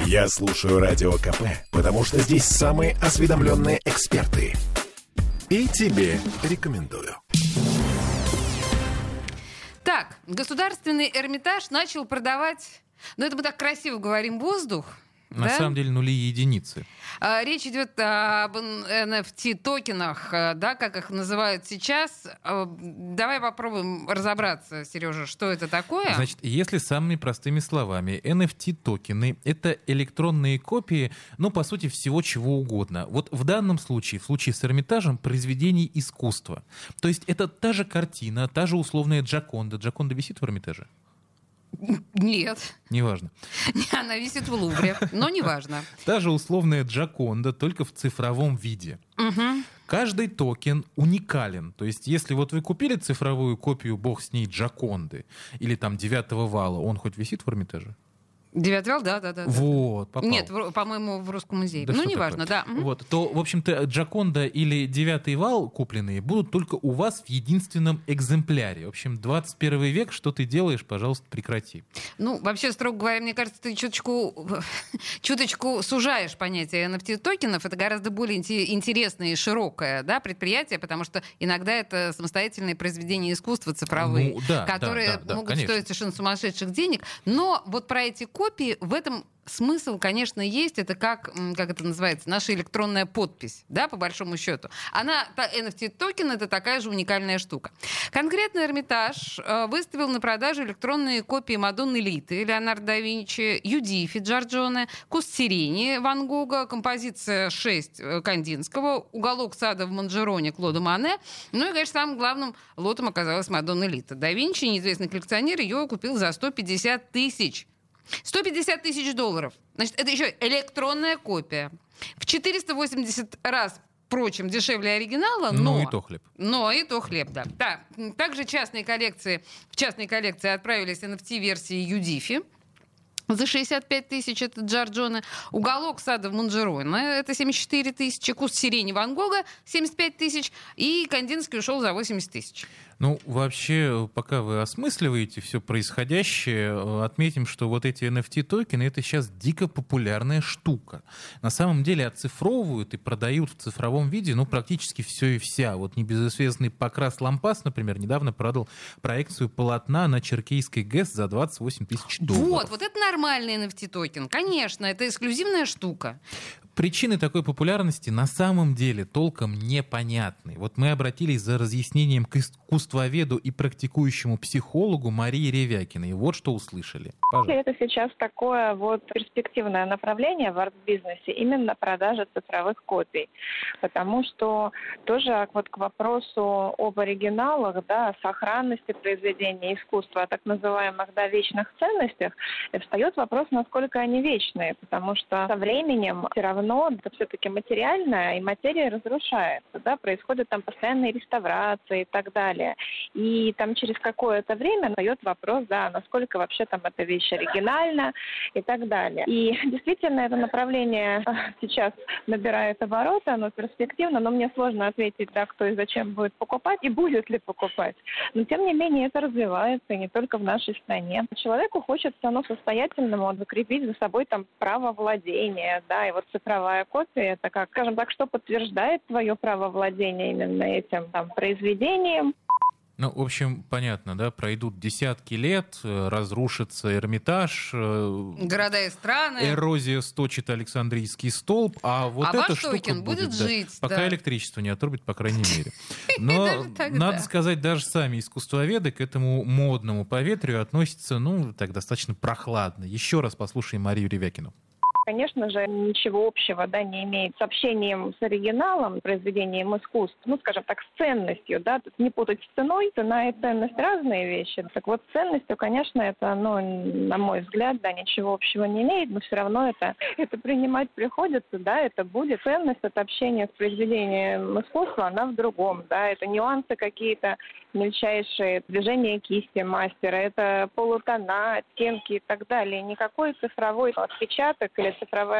Я слушаю Радио КП, потому что здесь самые осведомленные эксперты. И тебе рекомендую. Так, государственный Эрмитаж начал продавать, ну это мы так красиво говорим, воздух, На да? самом деле нули и единицы. А, Речь идет об NFT-токенах, э, да, как их называют сейчас. А, Давай попробуем разобраться, Сережа, что это такое. Значит, если самыми простыми словами, NFT-токены — это электронные копии, ну, по сути, всего чего угодно. Вот в данном случае, в случае с Эрмитажем, произведений искусства. То есть это та же картина, та же условная Джаконда. Джаконда висит в Эрмитаже? Нет, Неважно. она висит в Лувре, но неважно. Та же условная Джаконда, только в цифровом виде. Мгм. Каждый токен уникален. То есть, если вот вы купили цифровую копию, бог с ней, Джаконды, или там девятого вала, он хоть висит в Эрмитаже? Девятый вал, да, да, да. Вот, попал. Нет, по-моему, в Русском музее. Да ну, неважно, да. Вот, то, в общем-то, Джаконда или девятый вал купленные будут только у вас в единственном экземпляре. В общем, 21 век, что ты делаешь, пожалуйста, прекрати. Ну, вообще, строго говоря, мне кажется, ты чуточку, чуточку сужаешь понятие NFT-токенов. Это гораздо более инте- интересное и широкое да, предприятие, потому что иногда это самостоятельные произведения искусства цифровые, Ну, да, которые да, да, да, могут конечно. стоить совершенно сумасшедших денег. Но вот про эти копии в этом смысл, конечно, есть. Это как, как это называется, наша электронная подпись, да, по большому счету. Она, NFT-токен, это такая же уникальная штука. Конкретно Эрмитаж э, выставил на продажу электронные копии Мадонны Литы, Леонардо да Винчи, Юдифи Джорджоне, Куст сирени Ван Гога, композиция 6 э, Кандинского, уголок сада в Манжероне Клода Мане. Ну и, конечно, самым главным лотом оказалась Мадонна Лита. Да Винчи, неизвестный коллекционер, ее купил за 150 тысяч. 150 тысяч долларов. Значит, это еще электронная копия. В 480 раз, впрочем, дешевле оригинала, но... Ну и то хлеб. Но и то хлеб, да. да. Также частные коллекции, в частные коллекции отправились NFT-версии Юдифи. За 65 тысяч это Джорджоне. Уголок сада в Монжероне это 74 тысячи. Куст сирени Ван Гога 75 тысяч. И Кандинский ушел за 80 тысяч. Ну, вообще, пока вы осмысливаете все происходящее, э, отметим, что вот эти NFT-токены — это сейчас дико популярная штука. На самом деле оцифровывают и продают в цифровом виде, ну, практически все и вся. Вот небезызвестный Покрас Лампас, например, недавно продал проекцию полотна на Черкейской ГЭС за 28 тысяч долларов. Вот, вот это нормальный NFT-токен. Конечно, это эксклюзивная штука. Причины такой популярности на самом деле толком непонятны. Вот мы обратились за разъяснением к искусствоведу и практикующему психологу Марии Ревякиной. Вот что услышали. Пожалуйста. Это сейчас такое вот перспективное направление в арт-бизнесе, именно продажа цифровых копий. Потому что тоже вот к вопросу об оригиналах, да, сохранности произведения искусства, о так называемых да, вечных ценностях, э, встает вопрос, насколько они вечные. Потому что со временем все равно это все-таки материальное, и материя разрушается. Да, происходят там постоянные реставрации и так далее. И там через какое-то время встает вопрос, да, насколько вообще там эта вещь оригинальна и так далее. И действительно это направление э, сейчас набирает обороты, оно перспективно, но мне сложно ответить, да, кто и зачем будет покупать и будет ли покупать. Но тем не менее это развивается и не только в нашей стране. Человеку хочется, ну, состоятельному закрепить за собой там право владения, да, и вот цифровая копия, это как, скажем так, что подтверждает твое право владения именно этим там произведением. Ну, в общем, понятно, да, пройдут десятки лет, э, разрушится Эрмитаж, э, Города и страны. эрозия сточит Александрийский столб, а вот А эта ваш штука будет да, жить, пока да. электричество не отрубит, по крайней мере. Но, надо сказать, даже сами искусствоведы к этому модному поветрию относятся, ну, так достаточно прохладно. Еще раз послушаем Марию Ревякину. Конечно же, ничего общего да, не имеет с общением с оригиналом, произведением искусств, ну, скажем так, с ценностью, да, тут не путать с ценой, цена и ценность разные вещи. Так вот, с ценностью, конечно, это, ну, на мой взгляд, да, ничего общего не имеет, но все равно это, это принимать приходится, да, это будет ценность от общения с произведением искусства, она в другом, да, это нюансы какие-то, мельчайшие движения кисти мастера, это полутона, оттенки и так далее. Никакой цифровой отпечаток или цифровая